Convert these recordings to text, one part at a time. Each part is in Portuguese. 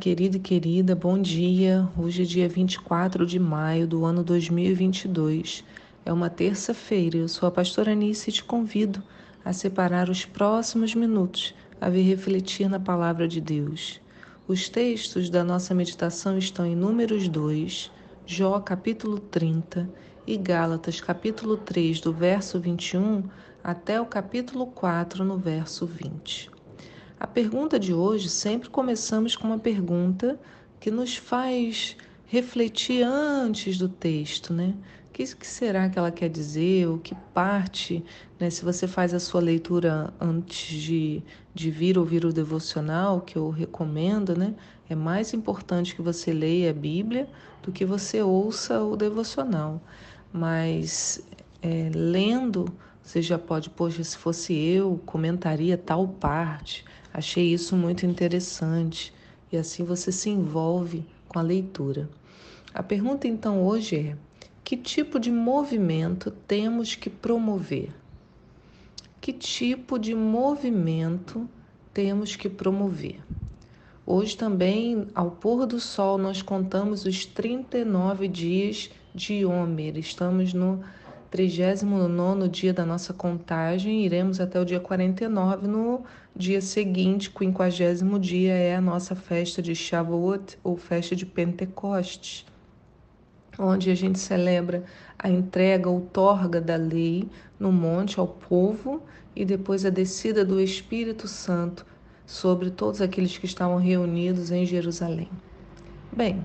Querido e querida, bom dia. Hoje é dia 24 de maio do ano 2022. É uma terça-feira. Eu sou a pastora Anice e te convido a separar os próximos minutos a vir refletir na palavra de Deus. Os textos da nossa meditação estão em Números 2, Jó capítulo 30 e Gálatas capítulo 3, do verso 21 até o capítulo 4, no verso 20. A pergunta de hoje sempre começamos com uma pergunta que nos faz refletir antes do texto, né? O que, será que ela quer dizer? O que parte, né? Se você faz a sua leitura antes de, de vir ouvir o devocional, que eu recomendo, né? É mais importante que você leia a Bíblia do que você ouça o devocional. Mas é, lendo, você já pode, poxa, se fosse eu, comentaria tal parte Achei isso muito interessante e assim você se envolve com a leitura. A pergunta então hoje é: que tipo de movimento temos que promover? Que tipo de movimento temos que promover? Hoje também, ao pôr do sol, nós contamos os 39 dias de Homer. Estamos no 39 dia da nossa contagem, iremos até o dia 49. No dia seguinte, 50 dia, é a nossa festa de Shavuot, ou festa de Pentecostes, onde a gente celebra a entrega, outorga da lei no monte ao povo e depois a descida do Espírito Santo sobre todos aqueles que estavam reunidos em Jerusalém. Bem,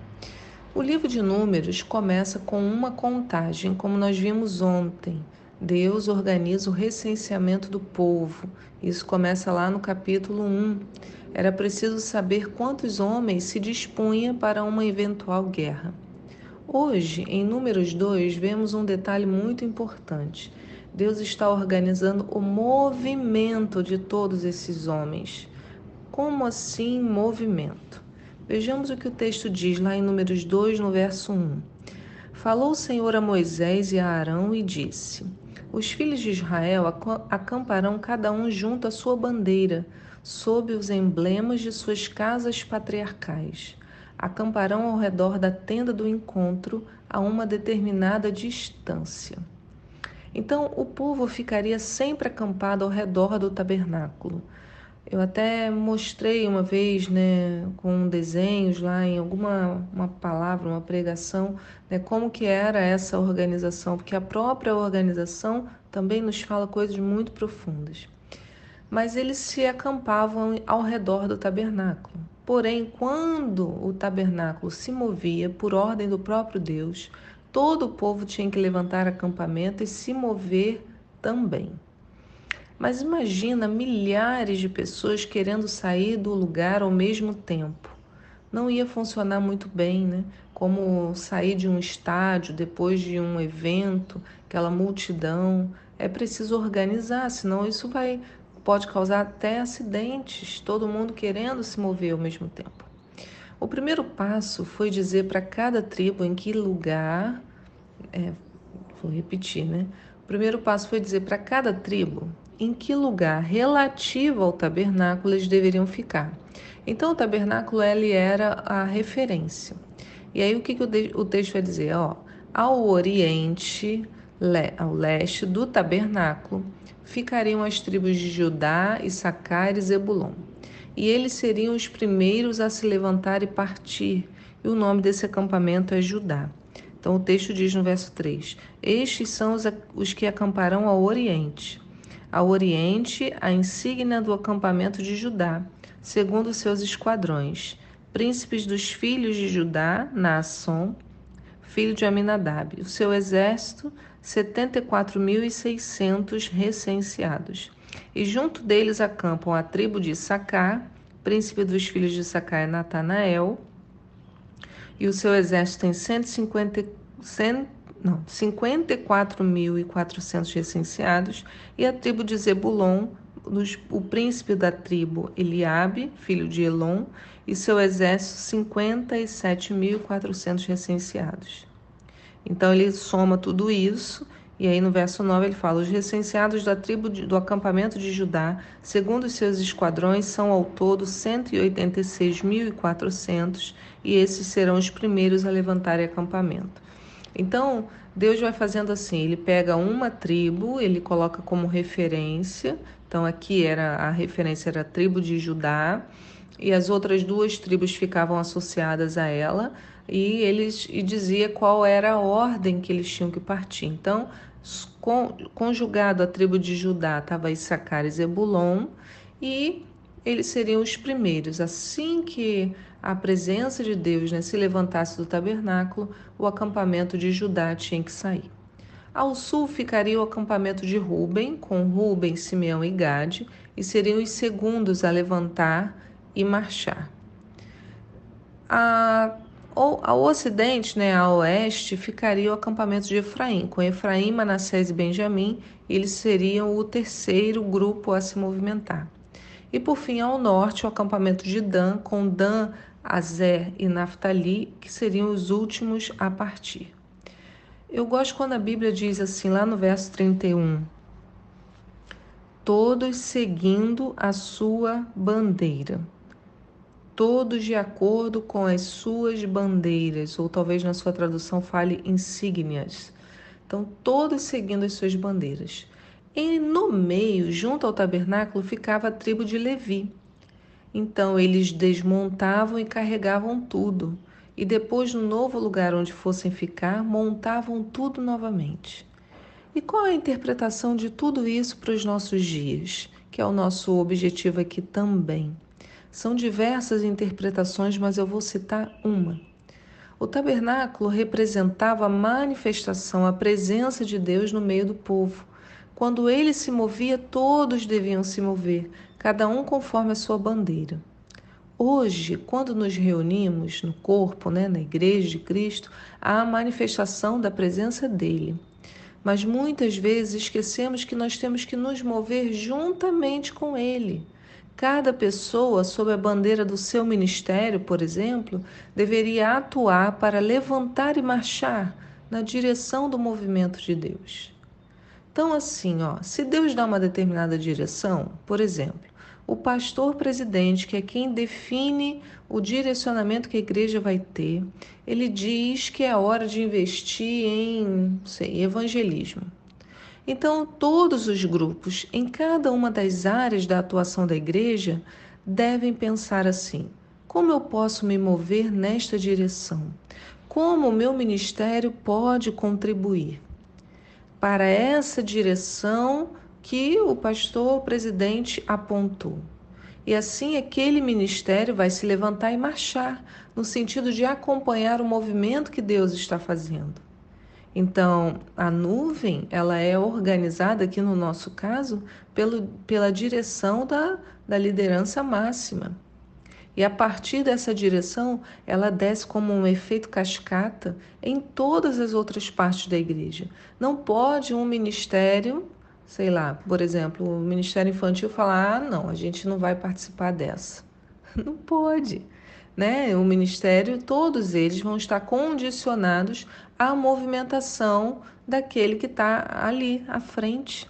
o livro de Números começa com uma contagem, como nós vimos ontem. Deus organiza o recenseamento do povo. Isso começa lá no capítulo 1. Era preciso saber quantos homens se dispunha para uma eventual guerra. Hoje, em Números 2, vemos um detalhe muito importante. Deus está organizando o movimento de todos esses homens. Como assim movimento? Vejamos o que o texto diz lá em Números 2, no verso 1. Falou o Senhor a Moisés e a Arão e disse: Os filhos de Israel acamparão cada um junto à sua bandeira, sob os emblemas de suas casas patriarcais. Acamparão ao redor da tenda do encontro a uma determinada distância. Então o povo ficaria sempre acampado ao redor do tabernáculo. Eu até mostrei uma vez, né, com desenhos lá em alguma uma palavra, uma pregação, né, como que era essa organização, porque a própria organização também nos fala coisas muito profundas. Mas eles se acampavam ao redor do tabernáculo. Porém, quando o tabernáculo se movia por ordem do próprio Deus, todo o povo tinha que levantar acampamento e se mover também. Mas imagina milhares de pessoas querendo sair do lugar ao mesmo tempo. Não ia funcionar muito bem, né? Como sair de um estádio depois de um evento, aquela multidão. É preciso organizar, senão isso vai pode causar até acidentes, todo mundo querendo se mover ao mesmo tempo. O primeiro passo foi dizer para cada tribo em que lugar, é, vou repetir, né? O primeiro passo foi dizer para cada tribo em que lugar relativo ao tabernáculo eles deveriam ficar. Então, o tabernáculo ele era a referência. E aí, o que, que o texto vai dizer? Ó, ao oriente, ao leste do tabernáculo, ficariam as tribos de Judá, Issacar e Zebulon. E eles seriam os primeiros a se levantar e partir. E o nome desse acampamento é Judá. Então, o texto diz no verso 3: Estes são os, os que acamparão ao oriente ao oriente, a insígnia do acampamento de Judá, segundo seus esquadrões, príncipes dos filhos de Judá, Naasson, filho de Aminadab. O seu exército, 74.600 recenseados. E junto deles acampam a tribo de Sacar, príncipe dos filhos de Sacar é Natanael, e o seu exército tem 150, 100, não, 54.400 recenseados, e a tribo de Zebulon, o príncipe da tribo Eliabe, filho de Elon, e seu exército 57.400 recenseados. Então ele soma tudo isso E aí no verso 9 ele fala: Os recenseados da tribo de, do acampamento de Judá, segundo os seus esquadrões, são ao todo 186.400, e esses serão os primeiros a levantarem acampamento. Então, Deus vai fazendo assim: ele pega uma tribo, ele coloca como referência. Então, aqui era a referência era a tribo de Judá, e as outras duas tribos ficavam associadas a ela e eles e dizia qual era a ordem que eles tinham que partir. Então, conjugado a tribo de Judá estava Issacar e Zebulon e eles seriam os primeiros. Assim que a presença de Deus né, se levantasse do tabernáculo, o acampamento de Judá tinha que sair. Ao sul ficaria o acampamento de Ruben, com Ruben, Simeão e Gade, e seriam os segundos a levantar e marchar. A ao ocidente, né, a oeste, ficaria o acampamento de Efraim. Com Efraim, Manassés e Benjamim, eles seriam o terceiro grupo a se movimentar. E por fim, ao norte, o acampamento de Dan, com Dan, Azer e Naphtali, que seriam os últimos a partir. Eu gosto quando a Bíblia diz assim, lá no verso 31, todos seguindo a sua bandeira todos de acordo com as suas bandeiras, ou talvez na sua tradução fale insígnias. Então, todos seguindo as suas bandeiras. E no meio, junto ao tabernáculo, ficava a tribo de Levi. Então, eles desmontavam e carregavam tudo. E depois, no novo lugar onde fossem ficar, montavam tudo novamente. E qual a interpretação de tudo isso para os nossos dias? Que é o nosso objetivo aqui também. São diversas interpretações, mas eu vou citar uma. O tabernáculo representava a manifestação, a presença de Deus no meio do povo. Quando ele se movia, todos deviam se mover, cada um conforme a sua bandeira. Hoje, quando nos reunimos no corpo, né, na igreja de Cristo, há a manifestação da presença dele. Mas muitas vezes esquecemos que nós temos que nos mover juntamente com ele. Cada pessoa, sob a bandeira do seu ministério, por exemplo, deveria atuar para levantar e marchar na direção do movimento de Deus. Então, assim, ó, se Deus dá uma determinada direção, por exemplo, o pastor presidente, que é quem define o direcionamento que a igreja vai ter, ele diz que é hora de investir em sei, evangelismo. Então, todos os grupos, em cada uma das áreas da atuação da igreja, devem pensar assim: como eu posso me mover nesta direção? Como o meu ministério pode contribuir para essa direção que o pastor presidente apontou? E assim aquele ministério vai se levantar e marchar, no sentido de acompanhar o movimento que Deus está fazendo. Então, a nuvem, ela é organizada aqui no nosso caso pelo, pela direção da, da liderança máxima. E a partir dessa direção, ela desce como um efeito cascata em todas as outras partes da igreja. Não pode um ministério, sei lá, por exemplo, o ministério infantil falar: ah, não, a gente não vai participar dessa. Não pode né, o ministério, todos eles vão estar condicionados à movimentação daquele que está ali à frente.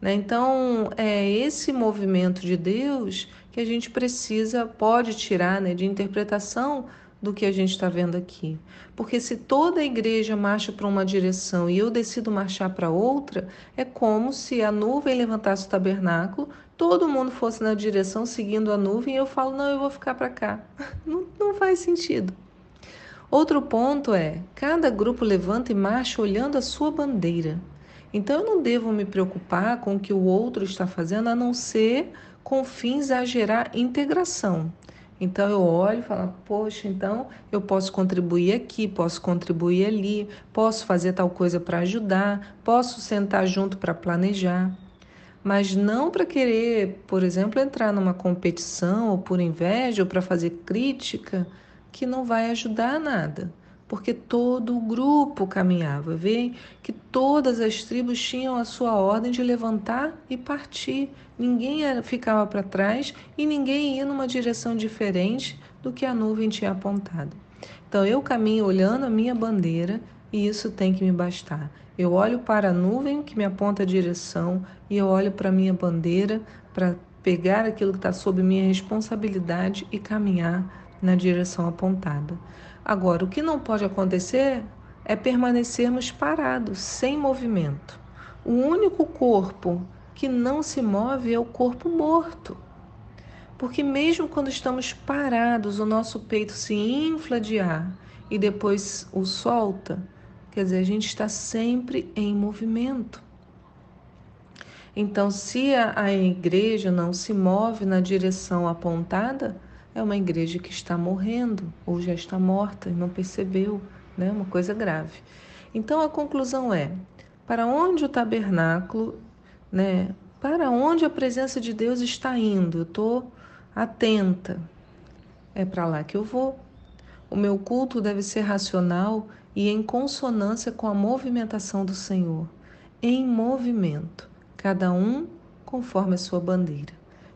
Né? Então, é esse movimento de Deus que a gente precisa, pode tirar né, de interpretação do que a gente está vendo aqui. Porque se toda a igreja marcha para uma direção e eu decido marchar para outra, é como se a nuvem levantasse o tabernáculo, todo mundo fosse na direção seguindo a nuvem e eu falo, não, eu vou ficar para cá. Não, não faz sentido. Outro ponto é: cada grupo levanta e marcha olhando a sua bandeira. Então eu não devo me preocupar com o que o outro está fazendo, a não ser com fins a gerar integração. Então eu olho e falo, poxa, então eu posso contribuir aqui, posso contribuir ali, posso fazer tal coisa para ajudar, posso sentar junto para planejar. Mas não para querer, por exemplo, entrar numa competição ou por inveja ou para fazer crítica que não vai ajudar nada porque todo o grupo caminhava. Vê que todas as tribos tinham a sua ordem de levantar e partir. Ninguém ficava para trás e ninguém ia numa direção diferente do que a nuvem tinha apontado. Então eu caminho olhando a minha bandeira e isso tem que me bastar. Eu olho para a nuvem que me aponta a direção e eu olho para a minha bandeira para pegar aquilo que está sob minha responsabilidade e caminhar na direção apontada. Agora, o que não pode acontecer é permanecermos parados, sem movimento. O único corpo que não se move é o corpo morto. Porque, mesmo quando estamos parados, o nosso peito se infla de ar e depois o solta, quer dizer, a gente está sempre em movimento. Então, se a, a igreja não se move na direção apontada, é uma igreja que está morrendo ou já está morta e não percebeu, né? Uma coisa grave. Então a conclusão é: para onde o tabernáculo, né? Para onde a presença de Deus está indo? Eu estou atenta. É para lá que eu vou. O meu culto deve ser racional e em consonância com a movimentação do Senhor, em movimento, cada um conforme a sua bandeira.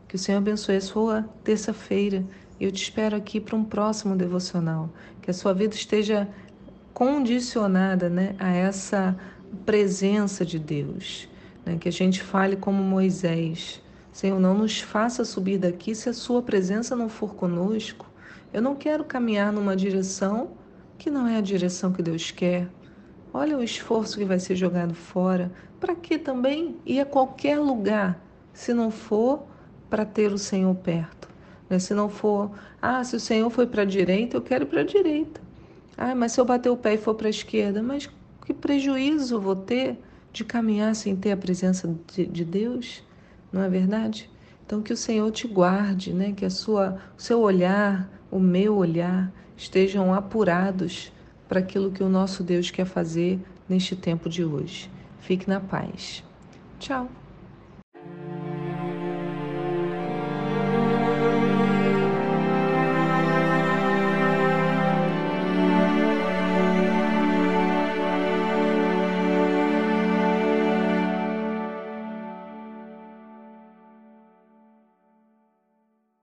Que o Senhor abençoe a sua terça-feira eu te espero aqui para um próximo devocional. Que a sua vida esteja condicionada né, a essa presença de Deus. Né? Que a gente fale como Moisés. Senhor, não nos faça subir daqui se a sua presença não for conosco. Eu não quero caminhar numa direção que não é a direção que Deus quer. Olha o esforço que vai ser jogado fora. Para que também ir a qualquer lugar se não for para ter o Senhor perto? Né? Se não for, ah, se o Senhor foi para a direita, eu quero para a direita. Ah, mas se eu bater o pé e for para a esquerda, mas que prejuízo vou ter de caminhar sem ter a presença de, de Deus? Não é verdade? Então que o Senhor te guarde, né? Que a sua, o seu olhar, o meu olhar estejam apurados para aquilo que o nosso Deus quer fazer neste tempo de hoje. Fique na paz. Tchau.